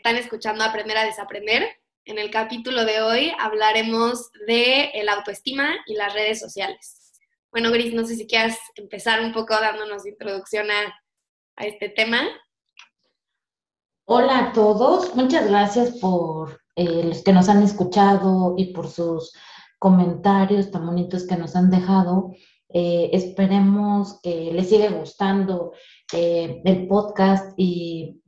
están escuchando Aprender a Desaprender. En el capítulo de hoy hablaremos de el autoestima y las redes sociales. Bueno, Gris, no sé si quieras empezar un poco dándonos introducción a, a este tema. Hola a todos, muchas gracias por eh, los que nos han escuchado y por sus comentarios tan bonitos que nos han dejado. Eh, esperemos que les siga gustando eh, el podcast y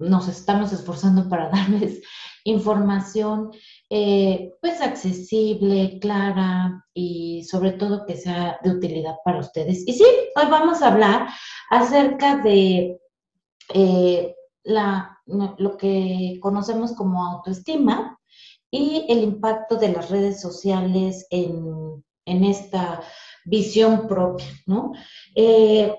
nos estamos esforzando para darles información pues accesible, clara y sobre todo que sea de utilidad para ustedes. Y sí, hoy vamos a hablar acerca de la, lo que conocemos como autoestima y el impacto de las redes sociales en, esta visión propia, ¿no? Eh,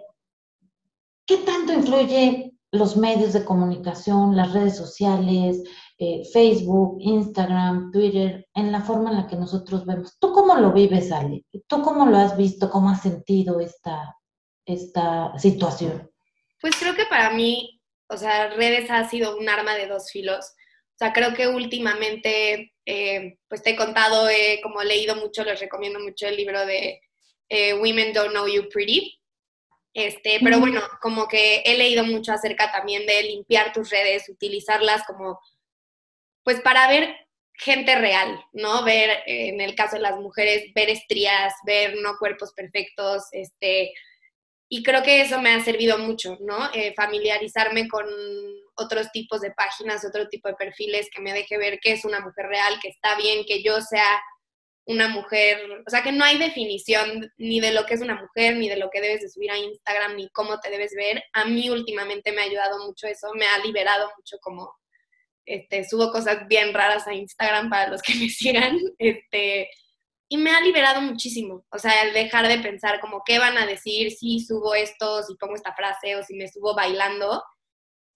¿Qué tanto influye los medios de comunicación, las redes sociales, eh, Facebook, Instagram, Twitter, en la forma en la que nosotros vemos? ¿Tú cómo lo vives, Ale? ¿Tú cómo lo has visto? ¿Cómo has sentido esta, esta situación? Pues creo que para mí o sea, redes ha sido un arma de dos filos. O sea, creo que últimamente, eh, pues te he contado, he como leído mucho, les recomiendo mucho el libro de eh, Women Don't Know You Pretty. Este, pero bueno, como que he leído mucho acerca también de limpiar tus redes, utilizarlas como, pues para ver gente real, ¿no? Ver, eh, en el caso de las mujeres, ver estrías, ver no cuerpos perfectos, este, y creo que eso me ha servido mucho, ¿no? Eh, familiarizarme con otros tipos de páginas, otro tipo de perfiles que me deje ver que es una mujer real, que está bien, que yo sea una mujer, o sea, que no hay definición ni de lo que es una mujer, ni de lo que debes de subir a Instagram, ni cómo te debes ver. A mí últimamente me ha ayudado mucho eso, me ha liberado mucho como, este, subo cosas bien raras a Instagram para los que me sigan, este, y me ha liberado muchísimo. O sea, el dejar de pensar como qué van a decir si subo esto, si pongo esta frase o si me subo bailando,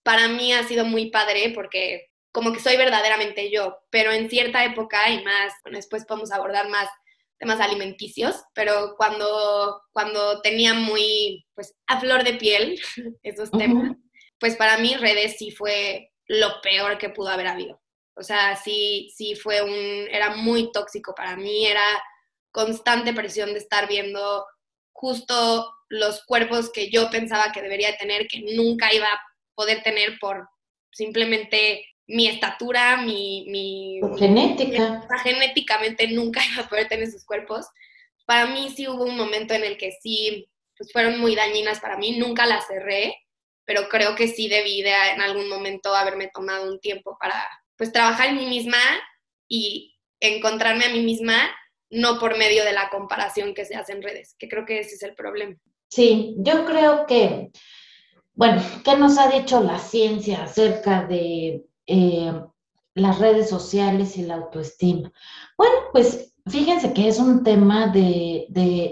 para mí ha sido muy padre porque como que soy verdaderamente yo, pero en cierta época y más, bueno, después podemos abordar más temas alimenticios, pero cuando, cuando tenía muy, pues, a flor de piel esos temas, pues para mí redes sí fue lo peor que pudo haber habido. O sea, sí, sí fue un, era muy tóxico para mí, era constante presión de estar viendo justo los cuerpos que yo pensaba que debería tener, que nunca iba a poder tener por simplemente mi estatura, mi... mi genética. genéticamente nunca iba a poder tener esos cuerpos. Para mí sí hubo un momento en el que sí, pues fueron muy dañinas para mí, nunca las cerré, pero creo que sí debí de en algún momento haberme tomado un tiempo para pues trabajar en mí misma y encontrarme a mí misma, no por medio de la comparación que se hace en redes, que creo que ese es el problema. Sí, yo creo que, bueno, ¿qué nos ha dicho la ciencia acerca de eh, las redes sociales y la autoestima? Bueno, pues fíjense que es un tema de,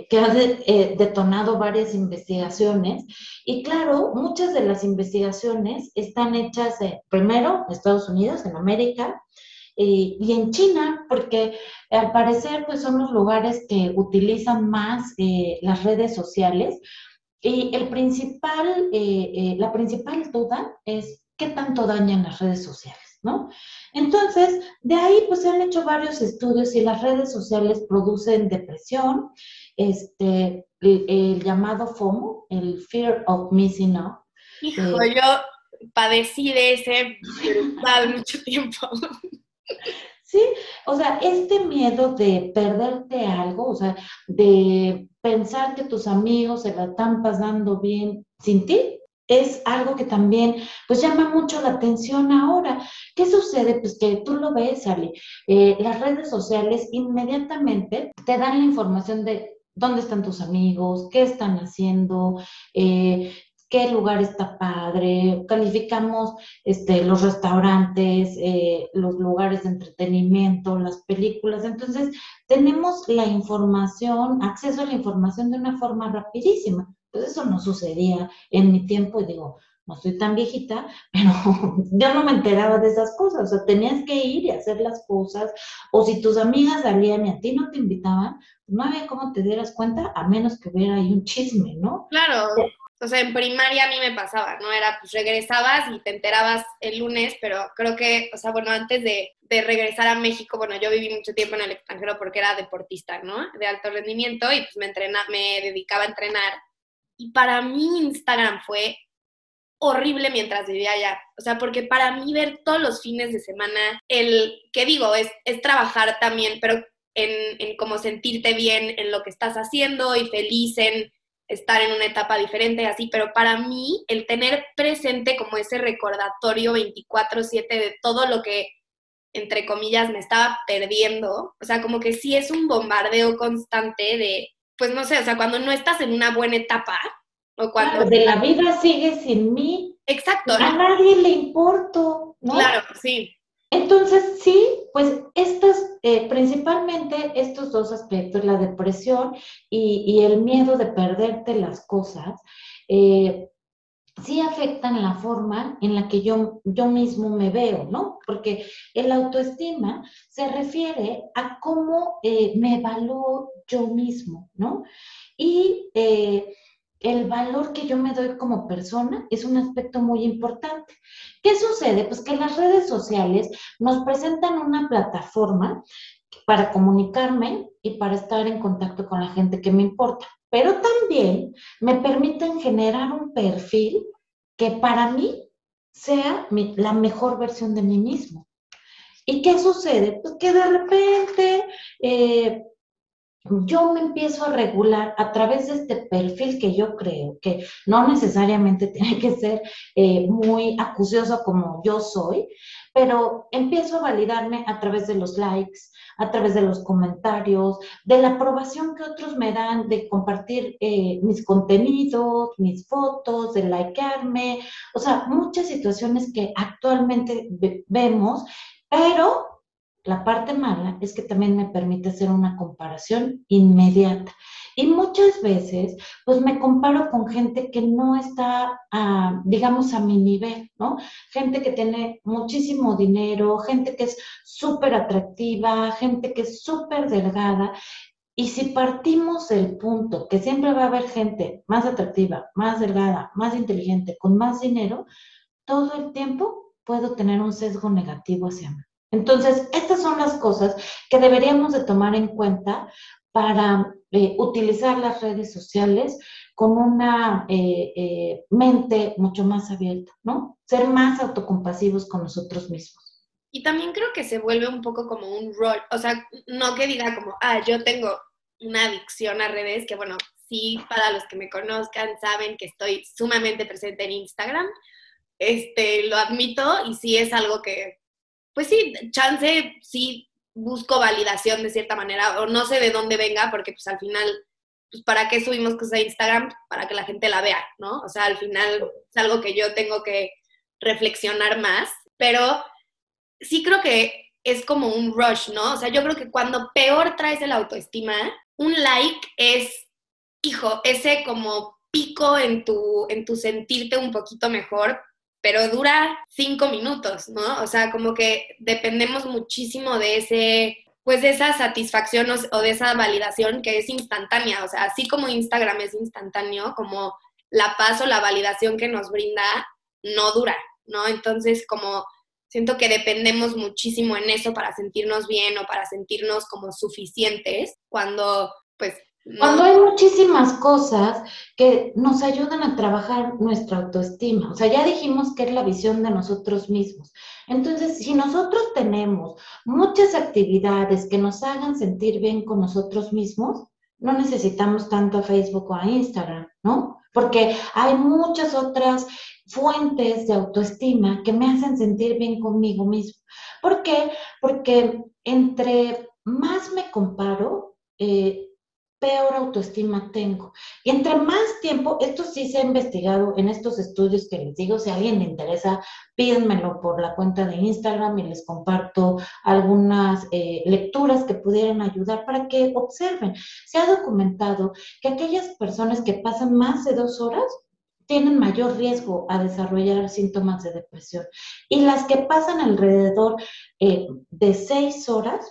que ha eh, detonado varias investigaciones y claro, muchas de las investigaciones están hechas primero en Estados Unidos, en América, y en China, porque al parecer pues son los lugares que utilizan más eh, las redes sociales. Y el principal, eh, la principal duda es qué tanto dañan las redes sociales. ¿no? Entonces, de ahí pues se han hecho varios estudios y las redes sociales producen depresión, este, el, llamado FOMO, el Fear of Missing Out. Hijo, eh, yo padecí de ese mucho tiempo. Sí, o sea, este miedo de perderte algo, o sea, de pensar que tus amigos se la están pasando bien sin ti, es algo que también pues llama mucho la atención ahora. ¿Qué sucede? Pues que tú lo ves, Ali, eh, las redes sociales inmediatamente te dan la información de dónde están tus amigos, qué están haciendo, eh, qué lugar está padre, calificamos este, los restaurantes, eh, los lugares de entretenimiento, las películas. Entonces, tenemos la información, acceso a la información de una forma rapidísima. Pues eso no sucedía en mi tiempo y digo, no soy tan viejita, pero yo no me enteraba de esas cosas, o sea, tenías que ir y hacer las cosas, o si tus amigas salían y a ti no te invitaban, no había cómo te dieras cuenta a menos que hubiera ahí un chisme, ¿no? Claro, o sea, en primaria a mí me pasaba, ¿no? Era, pues regresabas y te enterabas el lunes, pero creo que, o sea, bueno, antes de, de regresar a México, bueno, yo viví mucho tiempo en el extranjero porque era deportista, ¿no? De alto rendimiento y pues me, entrena, me dedicaba a entrenar. Y para mí Instagram fue horrible mientras vivía allá. O sea, porque para mí ver todos los fines de semana, el, que digo, es, es trabajar también, pero en, en como sentirte bien en lo que estás haciendo y feliz en estar en una etapa diferente, así, pero para mí el tener presente como ese recordatorio 24/7 de todo lo que, entre comillas, me estaba perdiendo, o sea, como que sí es un bombardeo constante de, pues no sé, o sea, cuando no estás en una buena etapa, o cuando... de la vida sigue sin mí. Exacto. A nadie le importo, ¿no? Claro, sí. Entonces, sí, pues estas, eh, principalmente estos dos aspectos, la depresión y, el miedo de perderte las cosas, eh, sí afectan la forma en la que yo, yo mismo me veo, ¿no? Porque el autoestima se refiere a cómo eh, me evalúo yo mismo, ¿no? Y el valor que yo me doy como persona es un aspecto muy importante. ¿Qué sucede? Pues que las redes sociales nos presentan una plataforma para comunicarme y para estar en contacto con la gente que me importa, pero también me permiten generar un perfil que para mí sea la mejor versión de mí mismo. ¿Y qué sucede? Pues que de repente eh, yo me empiezo a regular a través de este perfil que yo creo, que no necesariamente tiene que ser eh, muy acucioso como yo soy, pero empiezo a validarme a través de los likes, a través de los comentarios, de la aprobación que otros me dan de compartir eh, mis contenidos, mis fotos, de likearme, o sea, muchas situaciones que actualmente vemos, pero la parte mala es que también me permite hacer una comparación inmediata. Y muchas veces, pues me comparo con gente que no está, digamos, a mi nivel, ¿no? Gente que tiene muchísimo dinero, gente que es súper atractiva, gente que es súper delgada. Y si partimos del punto que siempre va a haber gente más atractiva, más delgada, más inteligente, con más dinero, todo el tiempo puedo tener un sesgo negativo hacia mí. Entonces, estas son las cosas que deberíamos de tomar en cuenta para eh, utilizar las redes sociales con una eh, eh, mente mucho más abierta, ¿no? Ser más autocompasivos con nosotros mismos. Y también creo que se vuelve un poco como un rol, o sea, no que diga como, ah, yo tengo una adicción a redes, que bueno, sí, para los que me conozcan saben que estoy sumamente presente en Instagram, este, lo admito y sí es algo que pues sí, chance, sí busco validación de cierta manera, o no sé de dónde venga, porque pues al final, pues para qué subimos cosas a Instagram, para que la gente la vea, ¿no? O sea, al final es algo que yo tengo que reflexionar más, pero sí creo que es como un rush, ¿no? O sea, yo creo que cuando peor traes el autoestima, un like es, hijo, ese como pico en tu, en tu sentirte un poquito mejor, pero dura cinco minutos, ¿no? O sea, como que dependemos muchísimo de ese, pues de esa satisfacción o, de esa validación que es instantánea, o sea, así como Instagram es instantáneo, como la paz o la validación que nos brinda no dura, ¿no? Entonces, como siento que dependemos muchísimo en eso para sentirnos bien o para sentirnos como suficientes, cuando pues cuando hay muchísimas cosas que nos ayudan a trabajar nuestra autoestima. O sea, ya dijimos que es la visión de nosotros mismos. Entonces, si nosotros tenemos muchas actividades que nos hagan sentir bien con nosotros mismos, no necesitamos tanto a Facebook o a Instagram, ¿no? Porque hay muchas otras fuentes de autoestima que me hacen sentir bien conmigo mismo. ¿Por qué? Porque entre más me comparo, eh, peor autoestima tengo. Y entre más tiempo, esto sí se ha investigado en estos estudios que les digo, si a alguien le interesa, pídenmelo por la cuenta de Instagram y les comparto algunas eh, lecturas que pudieran ayudar para que observen. Se ha documentado que aquellas personas que pasan más de dos horas tienen mayor riesgo a desarrollar síntomas de depresión. Y las que pasan alrededor eh, de seis horas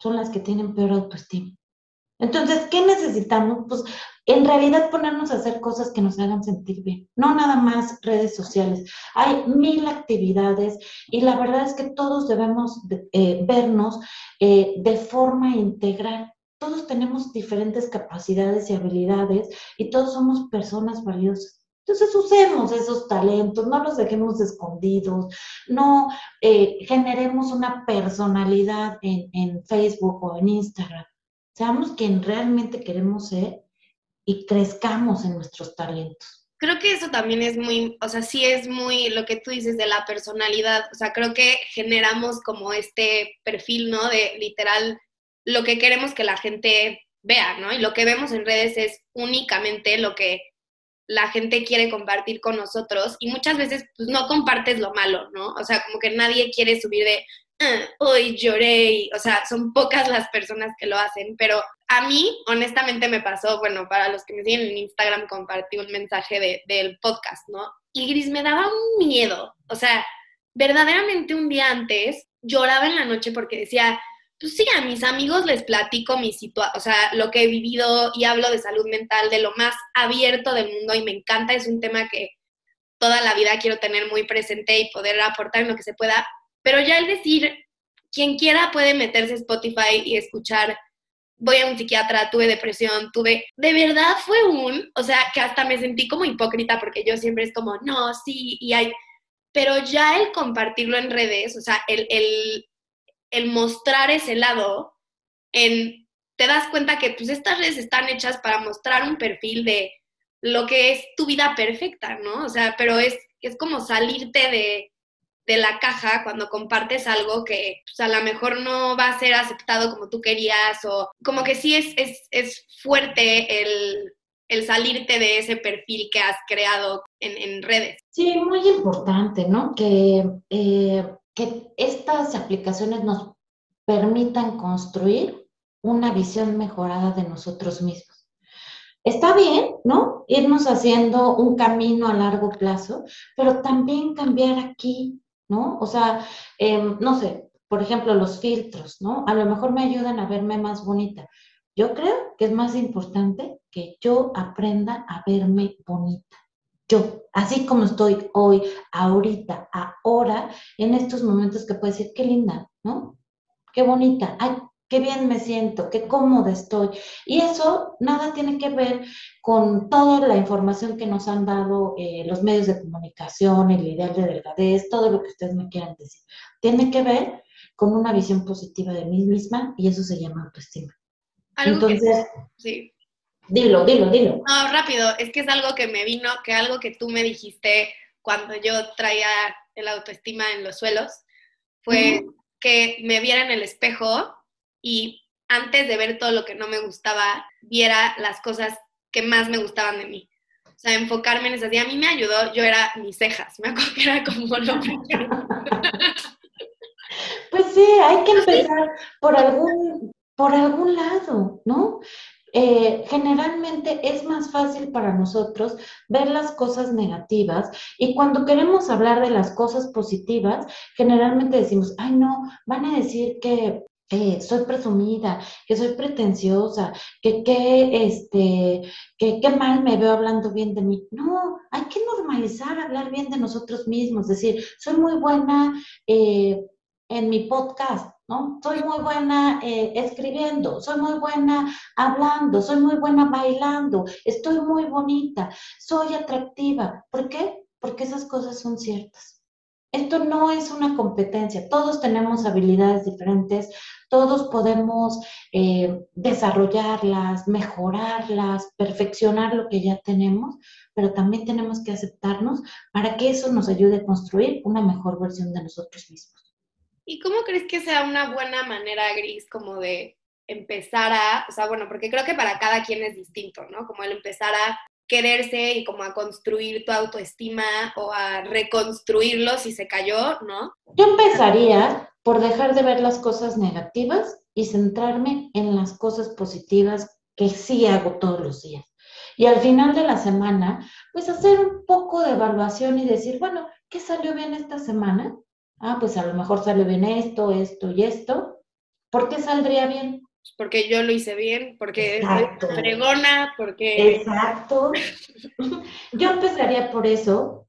son las que tienen peor autoestima. Entonces, ¿qué necesitamos? Pues en realidad ponernos a hacer cosas que nos hagan sentir bien, no nada más redes sociales. Hay mil actividades y la verdad es que todos debemos eh, vernos eh, de forma integral. Todos tenemos diferentes capacidades y habilidades y todos somos personas valiosas. Entonces usemos esos talentos, no los dejemos escondidos, no eh, generemos una personalidad en, en Facebook o en Instagram. Seamos quien realmente queremos ser y crezcamos en nuestros talentos. Creo que eso también es muy, o sea, sí es muy lo que tú dices de la personalidad, o sea, creo que generamos como este perfil, ¿no? De literal lo que queremos que la gente vea, ¿no? Y lo que vemos en redes es únicamente lo que la gente quiere compartir con nosotros y muchas veces pues no compartes lo malo, ¿no? O sea, como que nadie quiere subir de, hoy lloré, o sea, son pocas las personas que lo hacen, pero a mí, honestamente, me pasó, bueno, para los que me siguen en Instagram, compartí un mensaje del podcast, ¿no? Y Gris me daba un miedo, o sea, verdaderamente un día antes lloraba en la noche porque decía, pues sí, a mis amigos les platico mi situación, o sea, lo que he vivido y hablo de salud mental de lo más abierto del mundo y me encanta, es un tema que toda la vida quiero tener muy presente y poder aportar en lo que se pueda, pero ya el decir, quien quiera puede meterse a Spotify y escuchar voy a un psiquiatra, tuve depresión, tuve, de verdad fue un, o sea, que hasta me sentí como hipócrita porque yo siempre es como, no, sí, y hay, pero ya el compartirlo en redes, o sea, el, el, el mostrar ese lado, en, te das cuenta que pues estas redes están hechas para mostrar un perfil de lo que es tu vida perfecta, ¿no? O sea, pero es, es como salirte de, de la caja cuando compartes algo que pues, a lo mejor no va a ser aceptado como tú querías o como que sí es, es, fuerte el, salirte de ese perfil que has creado en, redes. Sí, muy importante, ¿no? Que, eh, que estas aplicaciones nos permitan construir una visión mejorada de nosotros mismos. Está bien, ¿no? Irnos haciendo un camino a largo plazo, pero también cambiar aquí ¿no? O sea, em, no sé, por ejemplo, los filtros, ¿no? A lo mejor me ayudan a verme más bonita. Yo creo que es más importante que yo aprenda a verme bonita. Yo, así como estoy hoy, ahorita, ahora, en estos momentos que puedo decir, qué linda, ¿no? Qué bonita. Ay, qué bien me siento, qué cómoda estoy. Y eso nada tiene que ver con toda la información que nos han dado eh, los medios de comunicación, el ideal de delgadez, todo lo que ustedes me quieran decir. Tiene que ver con una visión positiva de mí misma y eso se llama autoestima. Entonces, sí. Dilo, dilo, dilo. No, rápido, es que es algo que me vino, que algo que tú me dijiste cuando yo traía el autoestima en los suelos, fue que me viera en el espejo y antes de ver todo lo que no me gustaba, viera las cosas que más me gustaban de mí. O sea, enfocarme en esas. Y a mí me ayudó, yo era mis cejas, me acuerdo que era como lo Pues sí, hay que empezar por algún, por algún lado, ¿no? Eh, generalmente es más fácil para nosotros ver las cosas negativas y cuando queremos hablar de las cosas positivas, generalmente decimos, ay no, van a decir que que soy presumida, que soy pretenciosa, que qué este, que, mal me veo hablando bien de mí. No, hay que normalizar hablar bien de nosotros mismos, decir, soy muy buena eh, en mi podcast, ¿no? Soy muy buena eh, escribiendo, soy muy buena hablando, soy muy buena bailando, estoy muy bonita, soy atractiva. ¿Por qué? Porque esas cosas son ciertas. Esto no es una competencia, todos tenemos habilidades diferentes, todos podemos eh, desarrollarlas, mejorarlas, perfeccionar lo que ya tenemos, pero también tenemos que aceptarnos para que eso nos ayude a construir una mejor versión de nosotros mismos. ¿Y cómo crees que sea una buena manera, Gris, como de empezar a, o sea, bueno, porque creo que para cada quien es distinto, ¿no? Como el empezar a quererse y como a construir tu autoestima o a reconstruirlo si se cayó, ¿no? Yo empezaría por dejar de ver las cosas negativas y centrarme en las cosas positivas que sí hago todos los días. Y al final de la semana, pues hacer un poco de evaluación y decir, bueno, ¿qué salió bien esta semana? Ah, pues a lo mejor salió bien esto, esto y esto. ¿Por qué saldría bien? porque yo lo hice bien, porque soy fregona, porque... Exacto. Yo empezaría por eso.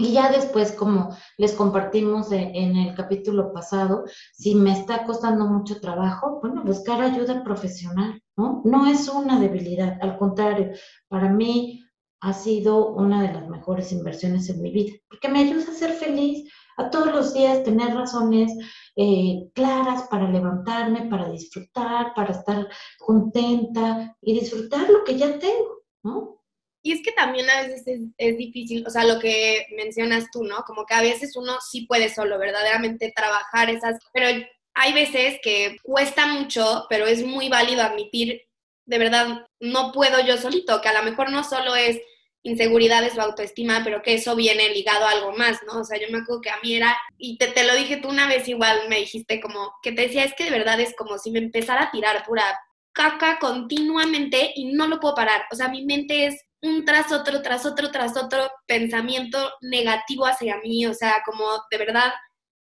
Y ya después, como les compartimos en el capítulo pasado, si me está costando mucho trabajo, bueno, buscar ayuda profesional, ¿no? No es una debilidad, al contrario, para mí ha sido una de las mejores inversiones en mi vida, porque me ayuda a ser feliz, a todos los días tener razones eh, claras para levantarme, para disfrutar, para estar contenta y disfrutar lo que ya tengo, ¿no? Y es que también a veces es, es, difícil, o sea, lo que mencionas tú, ¿no? Como que a veces uno sí puede solo verdaderamente trabajar esas, pero hay veces que cuesta mucho, pero es muy válido admitir, de verdad, no puedo yo solito, que a lo mejor no solo es inseguridades o autoestima, pero que eso viene ligado a algo más, ¿no? O sea, yo me acuerdo que a mí era, y te, te lo dije tú una vez igual, me dijiste como, que te decía, es que de verdad es como si me empezara a tirar pura caca continuamente y no lo puedo parar. O sea, mi mente es un tras otro, tras otro, tras otro pensamiento negativo hacia mí, o sea, como de verdad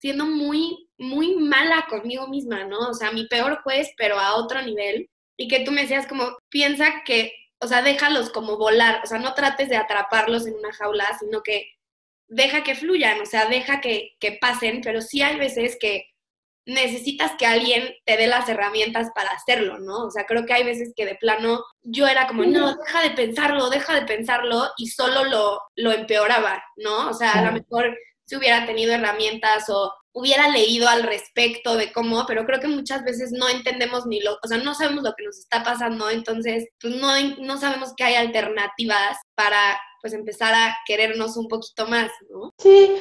siendo muy, muy mala conmigo misma, ¿no? O sea, mi peor juez, pero a otro nivel. Y que tú me decías como, piensa que o sea, déjalos como volar, o sea, no trates de atraparlos en una jaula, sino que deja que fluyan, o sea, deja que, pasen, pero sí hay veces que necesitas que alguien te dé las herramientas para hacerlo, ¿no? O sea, creo que hay veces que de plano yo era como, no, deja de pensarlo, deja de pensarlo, y solo lo, lo empeoraba, ¿no? O sea, a lo mejor si hubiera tenido herramientas o hubiera leído al respecto de cómo, pero creo que muchas veces no entendemos ni lo, o sea, no sabemos lo que nos está pasando, entonces pues no, no sabemos que hay alternativas para pues empezar a querernos un poquito más, ¿no? Sí,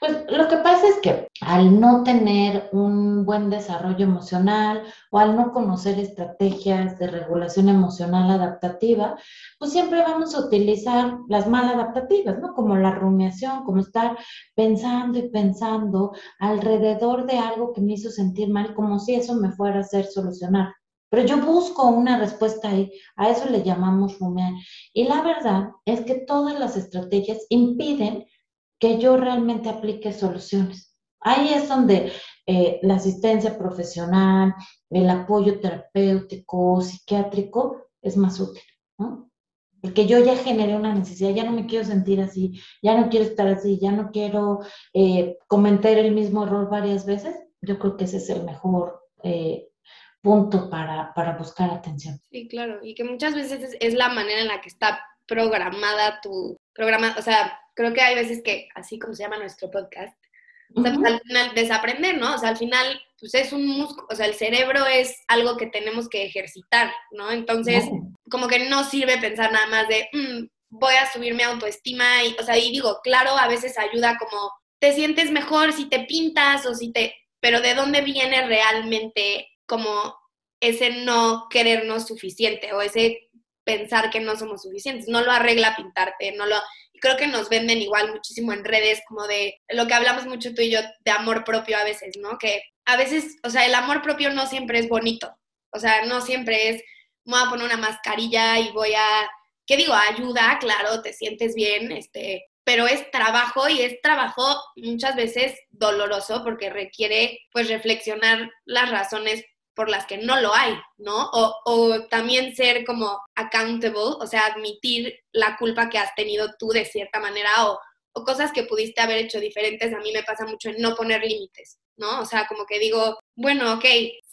pues lo que pasa es que al no tener un buen desarrollo emocional o al no conocer estrategias de regulación emocional adaptativa, pues siempre vamos a utilizar las maladaptativas, ¿no? Como la rumiación, como estar pensando y pensando alrededor de algo que me hizo sentir mal, como si eso me fuera a hacer solucionar. Pero yo busco una respuesta ahí, a eso le llamamos rumiar. Y la verdad es que todas las estrategias impiden que yo realmente aplique soluciones. Ahí es donde eh, la asistencia profesional, el apoyo terapéutico, psiquiátrico es más útil. Porque yo ya generé una necesidad, ya no me quiero sentir así, ya no quiero estar así, ya no quiero eh, cometer el mismo error varias veces. Yo creo que ese es el mejor eh, punto para, para buscar atención. Sí, claro, y que muchas veces es, la manera en la que está programada tu programa, o sea, creo que hay veces que, así como se llama nuestro podcast, pues, al final desaprender, ¿no? O sea, al final, pues es un músculo, o sea, el cerebro es algo que tenemos que ejercitar, ¿no? Entonces, como que no sirve pensar nada más de, mm, voy a subir mi autoestima, y, o sea, y digo, claro, a veces ayuda como, te sientes mejor si te pintas o si te, pero ¿de dónde viene realmente como ese no querernos suficiente o ese pensar que no somos suficientes. No lo arregla pintarte, no lo... Creo que nos venden igual muchísimo en redes como de lo que hablamos mucho tú y yo de amor propio a veces, ¿no? Que a veces, o sea, el amor propio no siempre es bonito. O sea, no siempre es, voy a poner una mascarilla y voy a, ¿qué digo? Ayuda, claro, te sientes bien, este, pero es trabajo y es trabajo muchas veces doloroso porque requiere pues reflexionar las razones por las que no lo hay, ¿no? O, también ser como accountable, o sea, admitir la culpa que has tenido tú de cierta manera o, o cosas que pudiste haber hecho diferentes. A mí me pasa mucho en no poner límites, ¿no? O sea, como que digo, bueno, ok,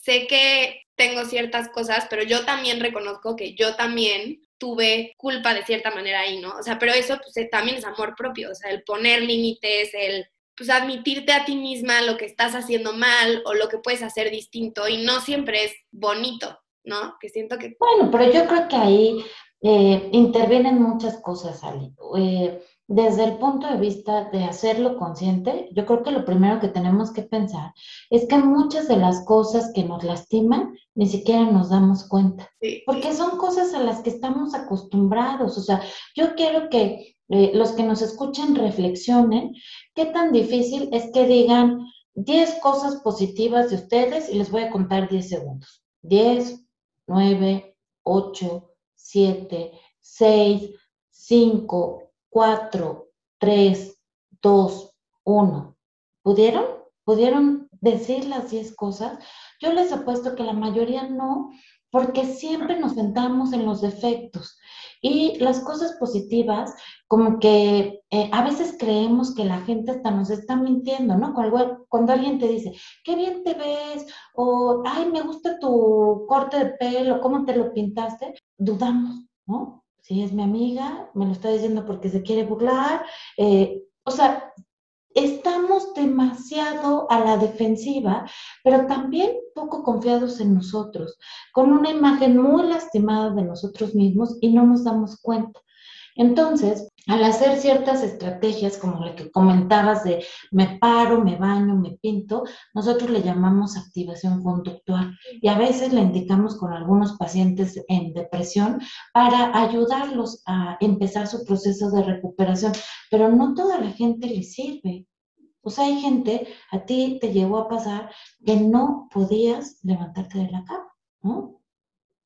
sé que tengo ciertas cosas, pero yo también reconozco que yo también tuve culpa de cierta manera ahí, ¿no? O sea, pero eso pues, también es amor propio, o sea, el poner límites, el pues admitirte a ti misma lo que estás haciendo mal o lo que puedes hacer distinto y no siempre es bonito, ¿no? Que siento que... Bueno, pero yo creo que ahí eh, intervienen muchas cosas, Ali. Eh, desde el punto de vista de hacerlo consciente, yo creo que lo primero que tenemos que pensar es que muchas de las cosas que nos lastiman ni siquiera nos damos cuenta, porque son cosas a las que estamos acostumbrados. O sea, yo quiero que eh, los que nos escuchen reflexionen qué tan difícil es que digan 10 cosas positivas de ustedes y les voy a contar 10 segundos. 10, 9, 8, 7, 6, 5, 4, 3, 2, 1. ¿Pudieron? ¿Pudieron decir las 10 cosas? Yo les apuesto que la mayoría no, porque siempre nos centramos en los defectos. Y las cosas positivas, como que eh, a veces creemos que la gente hasta nos está mintiendo, ¿no? Cuando, cuando, alguien te dice, qué bien te ves, o, ay, me gusta tu corte de pelo, cómo te lo pintaste, dudamos, ¿no? Si es mi amiga, me lo está diciendo porque se quiere burlar. Eh, o sea, estamos demasiado a la defensiva, pero también poco confiados en nosotros, con una imagen muy lastimada de nosotros mismos y no nos damos cuenta. Entonces, al hacer ciertas estrategias como la que comentabas de me paro, me baño, me pinto, nosotros le llamamos activación conductual y a veces le indicamos con algunos pacientes en depresión para ayudarlos a empezar su proceso de recuperación, pero no toda la gente le sirve. O sea, hay gente, a ti te llegó a pasar que no podías levantarte de la cama, ¿no?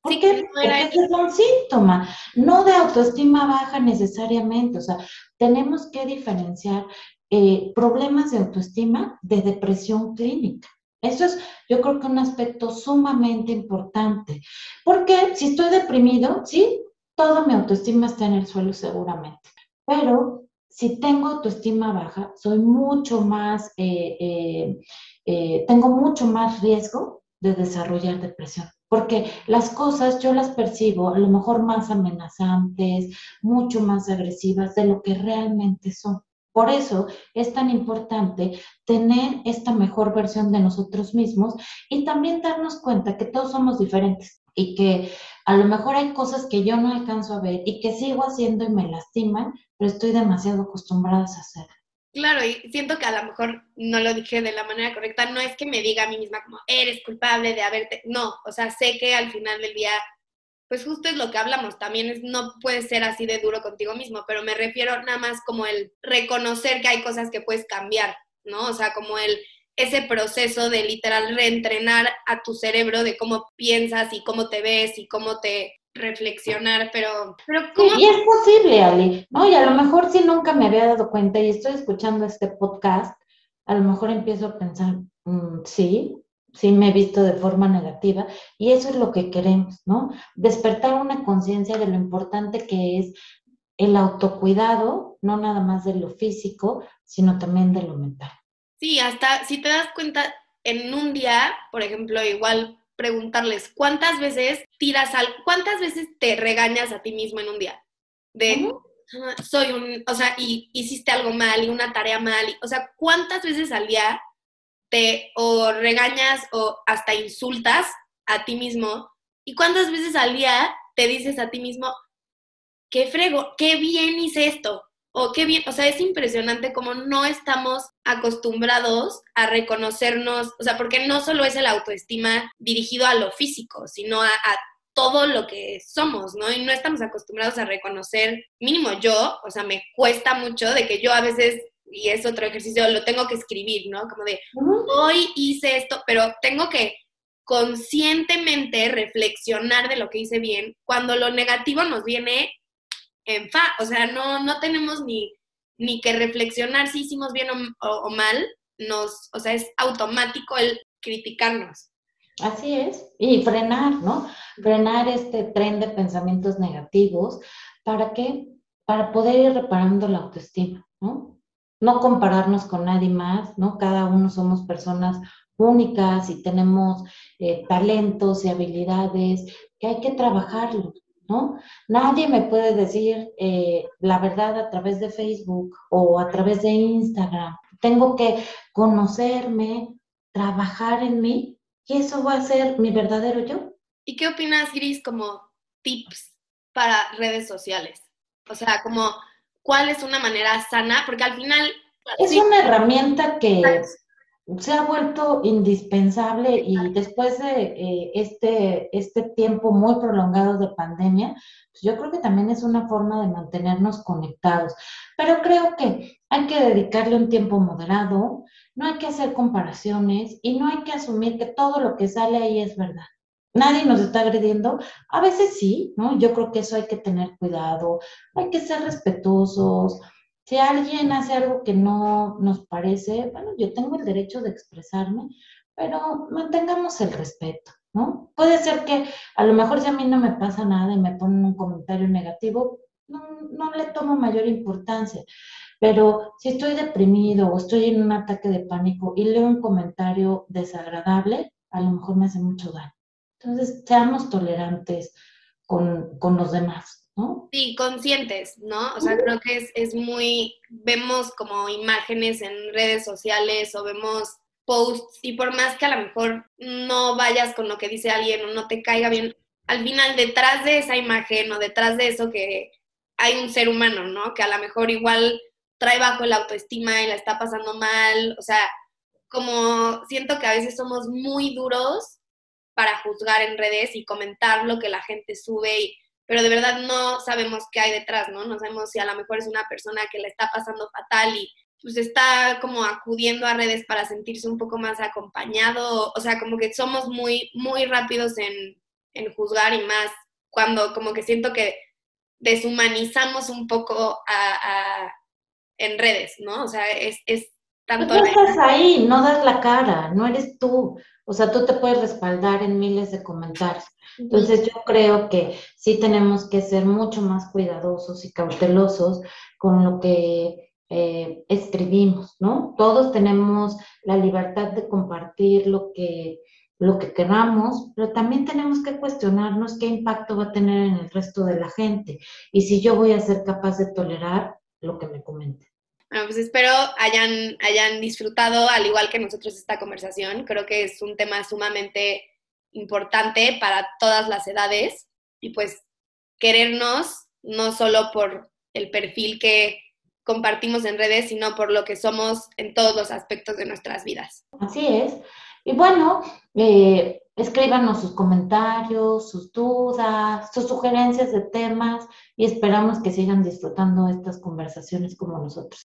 ¿Por qué? Porque es un síntoma, no de autoestima baja necesariamente. O sea, tenemos que diferenciar eh, problemas de autoestima de depresión clínica. Eso es, yo creo que un aspecto sumamente importante. Porque si estoy deprimido, sí, toda mi autoestima está en el suelo seguramente. Pero si tengo autoestima baja, soy mucho más, eh, eh, tengo mucho más riesgo de desarrollar depresión porque las cosas yo las percibo a lo mejor más amenazantes, mucho más agresivas de lo que realmente son. Por eso es tan importante tener esta mejor versión de nosotros mismos y también darnos cuenta que todos somos diferentes y que a lo mejor hay cosas que yo no alcanzo a ver y que sigo haciendo y me lastiman, pero estoy demasiado acostumbrada a hacer. Claro, y siento que a lo mejor no lo dije de la manera correcta, no es que me diga a mí misma como, eres culpable de haberte, no, o sea, sé que al final del día, pues justo es lo que hablamos, también es, no puede ser así de duro contigo mismo, pero me refiero nada más como el reconocer que hay cosas que puedes cambiar, ¿no? O sea, como el, ese proceso de literal reentrenar a tu cerebro de cómo piensas y cómo te ves y cómo te reflexionar, pero, pero ¿cómo? Y es posible, Ali, ¿no? Y a lo mejor si nunca me había dado cuenta y estoy escuchando este podcast, a lo mejor empiezo a pensar, mm, sí, sí me he visto de forma negativa y eso es lo que queremos, ¿no? Despertar una conciencia de lo importante que es el autocuidado, no nada más de lo físico, sino también de lo mental. Sí, hasta si te das cuenta, en un día, por ejemplo, igual preguntarles cuántas veces tiras al, cuántas veces te regañas a ti mismo en un día. De, soy un, o sea, y hiciste algo mal y una tarea mal, y, o sea, cuántas veces al día te o regañas o hasta insultas a ti mismo y cuántas veces al día te dices a ti mismo, qué frego, qué bien hice esto, o qué bien, o sea, es impresionante como no estamos acostumbrados a reconocernos, o sea, porque no solo es el autoestima dirigido a lo físico, sino a, todo lo que somos, ¿no? Y no estamos acostumbrados a reconocer, mínimo yo, o sea, me cuesta mucho de que yo a veces, y es otro ejercicio, lo tengo que escribir, ¿no? Como de, hoy hice esto, pero tengo que conscientemente reflexionar de lo que hice bien cuando lo negativo nos viene en fa, o sea, no, no tenemos ni, ni que reflexionar si hicimos bien o, mal, nos, o sea, es automático el criticarnos. Así es, y frenar, ¿no? Frenar este tren de pensamientos negativos, ¿para qué? Para poder ir reparando la autoestima, ¿no? No compararnos con nadie más, ¿no? Cada uno somos personas únicas y tenemos eh, talentos y habilidades que hay que trabajarlos, ¿no? Nadie me puede decir eh, la verdad a través de Facebook o a través de Instagram. Tengo que conocerme, trabajar en mí y eso va a ser mi verdadero yo. ¿Y qué opinas, Gris, como tips para redes sociales? O sea, como, ¿cuál es una manera sana? Porque al final... Es una herramienta que se ha vuelto indispensable y después de eh, este, este tiempo muy prolongado de pandemia, pues yo creo que también es una forma de mantenernos conectados. Pero creo que hay que dedicarle un tiempo moderado, no hay que hacer comparaciones y no hay que asumir que todo lo que sale ahí es verdad. Nadie nos está agrediendo. A veces sí, ¿no? Yo creo que eso hay que tener cuidado, hay que ser respetuosos, si alguien hace algo que no nos parece, bueno, yo tengo el derecho de expresarme, pero mantengamos el respeto, ¿no? Puede ser que a lo mejor si a mí no me pasa nada y me ponen un comentario negativo, no, le tomo mayor importancia. Pero si estoy deprimido o estoy en un ataque de pánico y leo un comentario desagradable, a lo mejor me hace mucho daño. Entonces, seamos tolerantes con, con los demás, ¿no? Sí, conscientes, ¿no? O sea, creo que es, es muy, vemos como imágenes en redes sociales o vemos posts y por más que a lo mejor no vayas con lo que dice alguien o no te caiga bien, al final detrás de esa imagen o detrás de eso que hay un ser humano, ¿no? Que a lo mejor igual trae bajo la autoestima y la está pasando mal, o sea, como siento que a veces somos muy duros para juzgar en redes y comentar lo que la gente sube, pero de verdad no sabemos qué hay detrás, ¿no? No sabemos si a lo mejor es una persona que le está pasando fatal y pues está como acudiendo a redes para sentirse un poco más acompañado, o sea, como que somos muy, muy rápidos en, en juzgar y más cuando como que siento que deshumanizamos un poco a, en redes, ¿no? O sea, es, es tanto... no estás ahí, no das la cara, no eres tú. O sea, tú te puedes respaldar en miles de comentarios. Entonces yo creo que sí tenemos que ser mucho más cuidadosos y cautelosos con lo que eh, escribimos, ¿no? Todos tenemos la libertad de compartir lo que, lo que queramos, pero también tenemos que cuestionarnos qué impacto va a tener en el resto de la gente y si yo voy a ser capaz de tolerar lo que me comente. Bueno, pues espero hayan, hayan disfrutado, al igual que nosotros, esta conversación. Creo que es un tema sumamente importante para todas las edades y pues querernos no solo por el perfil que compartimos en redes, sino por lo que somos en todos los aspectos de nuestras vidas. Así es. Y bueno, eh, escríbanos sus comentarios, sus dudas, sus sugerencias de temas y esperamos que sigan disfrutando estas conversaciones como nosotros.